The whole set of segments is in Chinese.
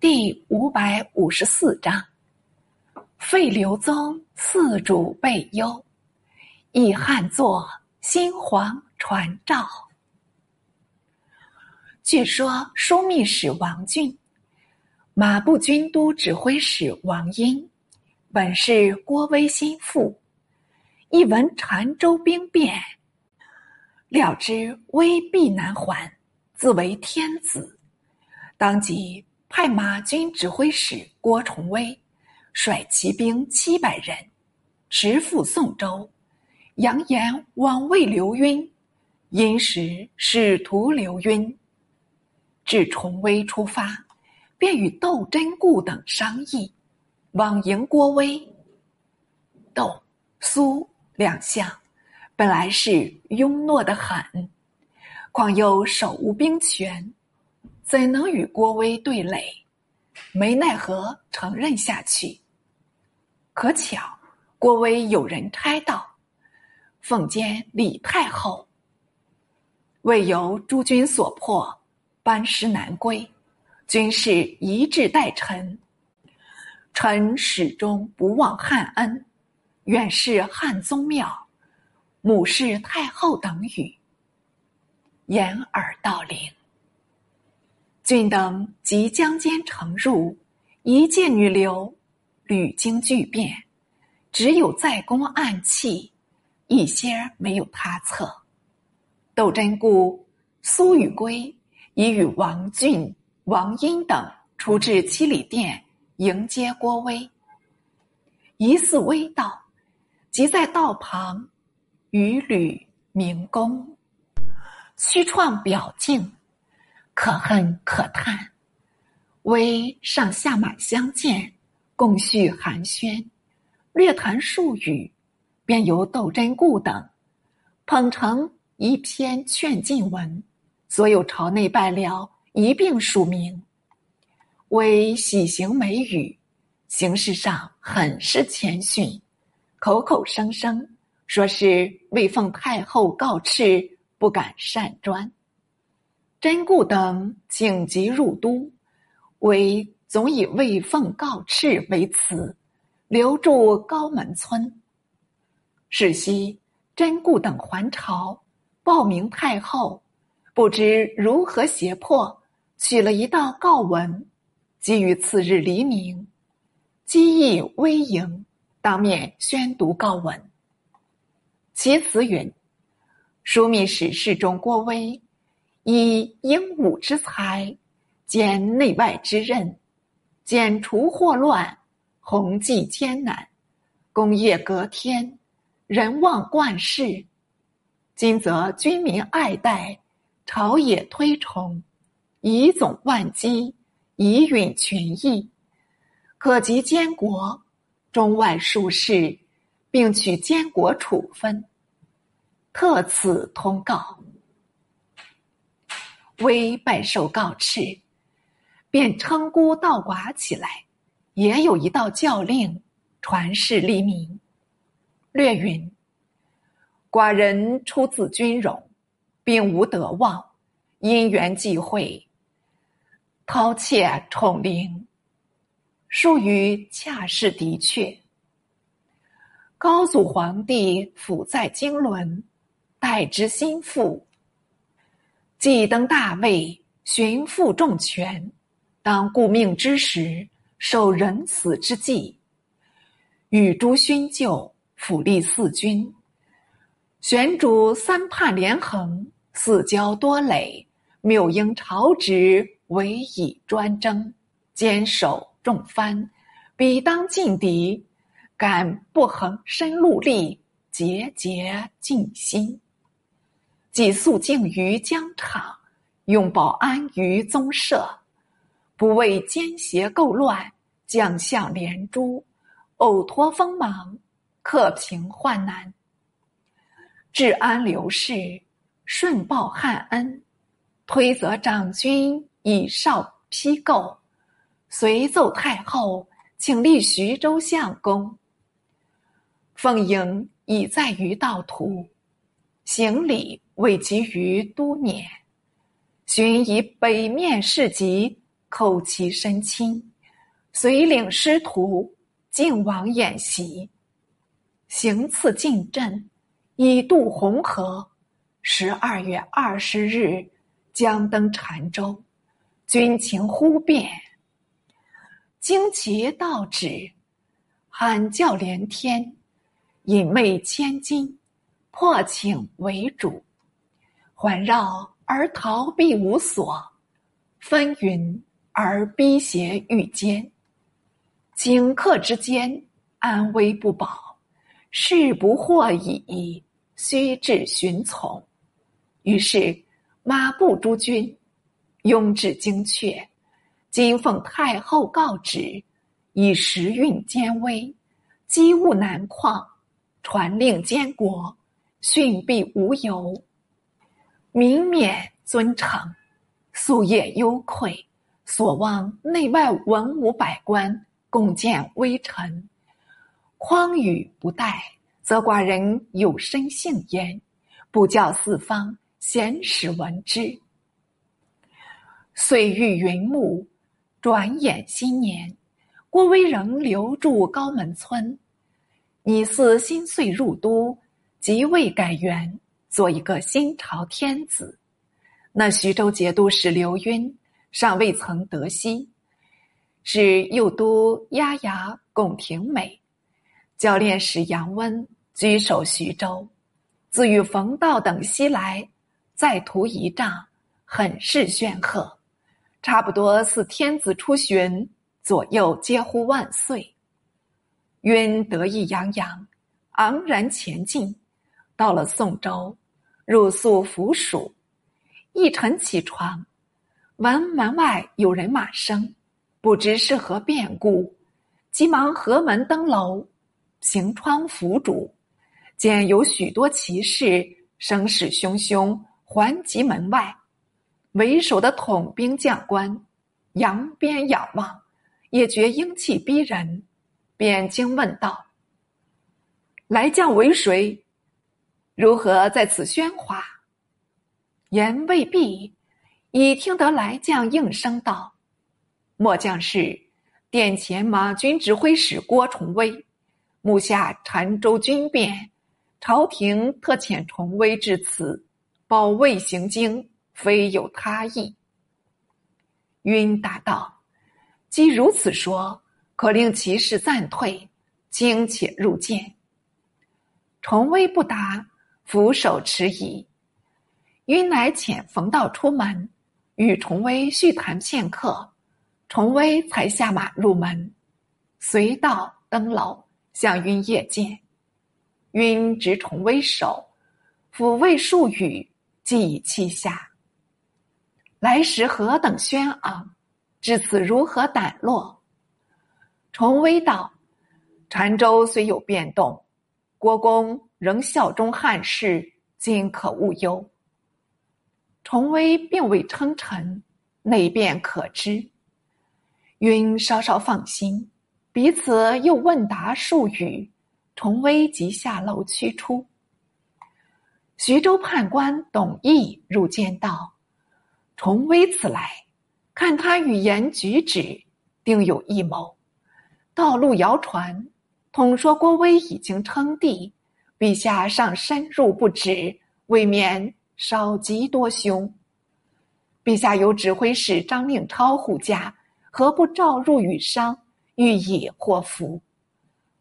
第五百五十四章：废刘宗，四主备忧，以汉作新皇传诏。据说枢密使王俊、马步军都指挥使王英，本是郭威心腹。一闻澶州兵变，料知危必难还，自为天子，当即。派马军指挥使郭崇威率骑兵七百人，直赴宋州，扬言往魏刘赟，因时使徒刘赟。至崇威出发，便与窦真固等商议，往迎郭威。窦、苏两相本来是庸懦的很，况又手无兵权。怎能与郭威对垒？没奈何，承认下去。可巧郭威有人差到，奉监李太后，为由诸君所迫，班师南归，军士一致待臣。臣始终不忘汉恩，远视汉宗庙，母是太后等语，掩耳盗铃。郡等即将间乘入，一见女流，屡经巨变，只有在宫暗器，一些没有他策。窦真固、苏与归已与王俊、王英等出至七里殿迎接郭威。疑似微道，即在道旁与吕明公虚创表敬。可恨可叹，微上下马相见，共叙寒暄，略谈数语，便由窦真固等捧成一篇劝进文，所有朝内拜僚一并署名，为喜行美语，形式上很是谦逊，口口声声说是为奉太后告敕，不敢擅专。真固等紧急入都，为总以魏凤告敕为辞，留住高门村。是夕，真固等还朝，报明太后，不知如何胁迫，取了一道告文，即于次日黎明，机翼微盈，当面宣读告文。其词云：“枢密使侍中郭威。”以英武之才，兼内外之任，剪除祸乱，弘济艰难，功业隔天，人望冠世。今则军民爱戴，朝野推崇，以总万机，以允群义，可及监国，中外术士，并取监国处分。特此通告。微拜受告敕，便称孤道寡起来，也有一道教令传世立名。略云：寡人出自军容，并无德望，因缘际会，饕餮宠灵，殊于恰是的确。高祖皇帝辅在经纶，待之心腹。既登大位，寻父重权，当顾命之时，受仁慈之计，与诸勋旧，辅立四君，玄主三叛连横，四交多累，谬应朝旨，委以专征，坚守重藩，彼当劲敌，敢不恒身戮力，节节尽心。即肃静于疆场，用保安于宗社，不畏奸邪构乱，将相连诛，偶脱锋芒，克平患难，治安刘氏，顺报汉恩，推责长君以少批构，随奏太后，请立徐州相公。奉迎已在于道途，行礼。未及于都年，寻以北面市集叩其身亲，遂领师徒进往演习。行刺进镇，以渡红河。十二月二十日，将登澶州，军情忽变。旌旗倒指，喊叫连天，引媚千金，破请为主。环绕而逃避无所，纷纭而逼胁欲坚。顷刻之间，安危不保。事不获已，须至寻从。于是马步诸军拥至京阙，今奉太后告旨，以时运艰危，机务难况，传令监国，训必无由。民免尊称，夙夜忧愧，所望内外文武百官共建微臣。匡宇不待，则寡人有身幸焉；不教四方贤使闻之。岁遇云暮，转眼新年。郭威仍留住高门村，拟似新岁入都，即位改元，做一个新朝天子。那徐州节度使刘赟尚未曾得悉，是右都押牙龚廷美。教练使杨温居守徐州，自与冯道等西来，再图仪仗，很是炫赫，差不多似天子出巡，左右皆呼万岁。晕得意洋洋，昂然前进，到了宋州，入宿府署。一晨起床，闻门外有人马声，不知是何变故，急忙合门登楼。行窗伏主，见有许多骑士声势汹汹环集门外，为首的统兵将官扬鞭仰望，也觉英气逼人，便惊问道：“来将为谁？如何在此喧哗？”言未毕，已听得来将应声道：“末将是殿前马军指挥使郭崇威。”目下澶州军变，朝廷特遣崇威至此，保卫行经，非有他意。晕答道：“既如此说，可令骑士暂退，请且入见。”崇威不答，俯首迟疑。晕乃遣冯道出门，与崇威叙谈片刻，崇威才下马入门，随道登楼。向晕夜见，晕执崇威手，抚慰数语，即已泣下。来时何等轩昂，至此如何胆落？崇威道：“澶州虽有变动，国公仍效忠汉室，今可勿忧。”崇威并未称臣，内变可知。晕稍稍放心。彼此又问答数语，崇威即下楼驱出。徐州判官董翳入见道：“崇威此来，看他语言举止，定有异谋。道路谣传，统说郭威已经称帝，陛下尚深入不止，未免少极多凶。陛下有指挥使张令超护驾，何不召入与商？”欲以祸福，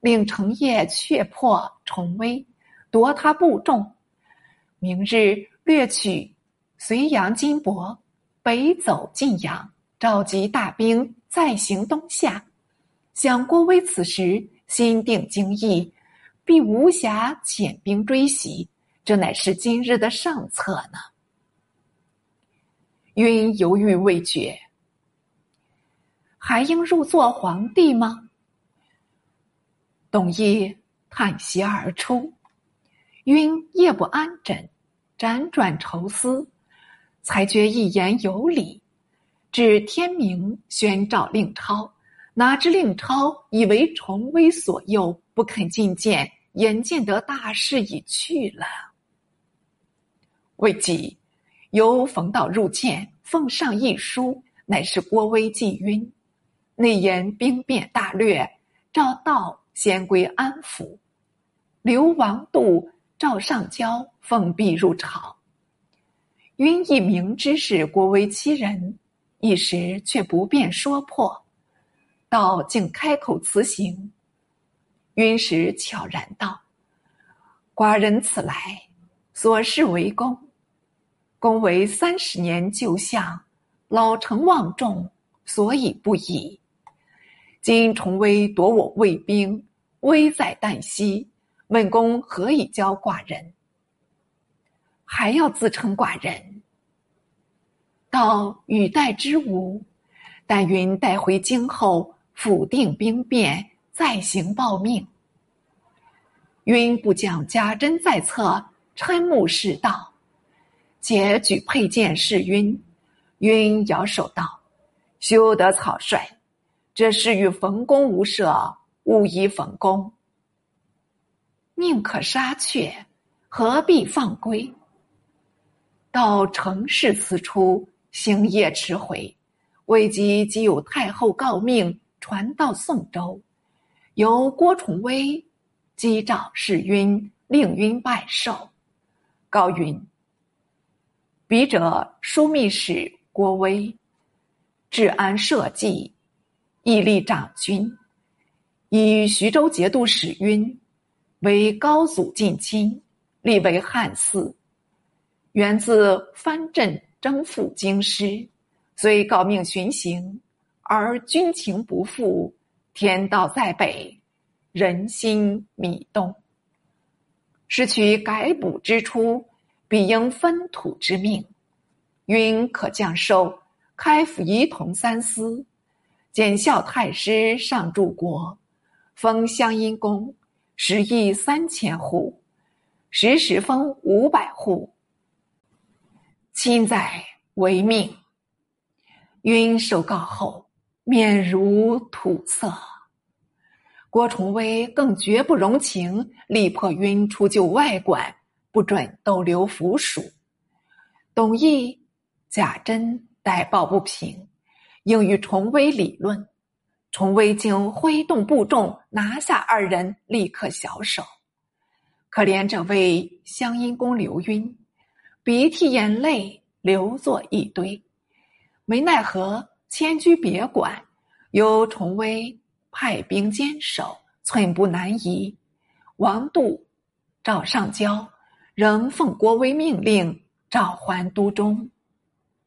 令成业却破重威，夺他部众。明日掠取隋阳金帛，北走晋阳，召集大兵，再行东下。想郭威此时心定惊异，必无暇遣兵追袭，这乃是今日的上策呢。晕犹豫未决。还应入做皇帝吗？董翳叹息而出，晕夜不安枕，辗转愁思，才觉一言有理。至天明，宣召令超，哪知令超以为崇威所诱，不肯觐见，眼见得大势已去了。未几，由冯道入见，奉上一书。乃是郭威忌晕，内言兵变大略，赵道先归安抚，刘王度、赵上交奉逼入朝。晕亦明知是郭威欺人，一时却不便说破，道竟开口辞行。云时悄然道：“寡人此来，所事为公。公为三十年旧相，老成望重，所以不已。今重威夺我魏兵，危在旦夕，问公何以教寡人？还要自称寡人？道语带之无，但云带回京后，府定兵变。”再行报命。晕不将家珍在侧，嗔目视道，且举佩剑示晕。晕摇手道：“休得草率，这事与冯公无涉，勿依冯公。宁可杀却，何必放归？”到城市此出，星夜迟回，未及即有太后诰命传到宋州。由郭崇威击诏示晕，令晕拜寿。高云：“笔者枢密使郭威，治安社稷，义立长君，以徐州节度使晕为高祖近亲，立为汉嗣。源自藩镇征赴京师，虽告命巡行，而军情不复。”天道在北，人心弥动。失取改补之初，必应分土之命。允可降寿，开府仪同三司，检校太师上柱国，封乡阴公，食邑三千户，时时封五百户。亲在为命。允受告后。面如土色，郭崇威更绝不容情，力迫晕出就外馆，不准逗留府署。董翳、贾珍待抱不平，应与崇威理论。崇威竟挥动部众拿下二人，立刻小手。可怜这位乡阴公刘晕，鼻涕眼泪流作一堆，没奈何。迁居别馆，由崇威派兵坚守，寸步难移。王度、赵上交仍奉郭威命令召还都中。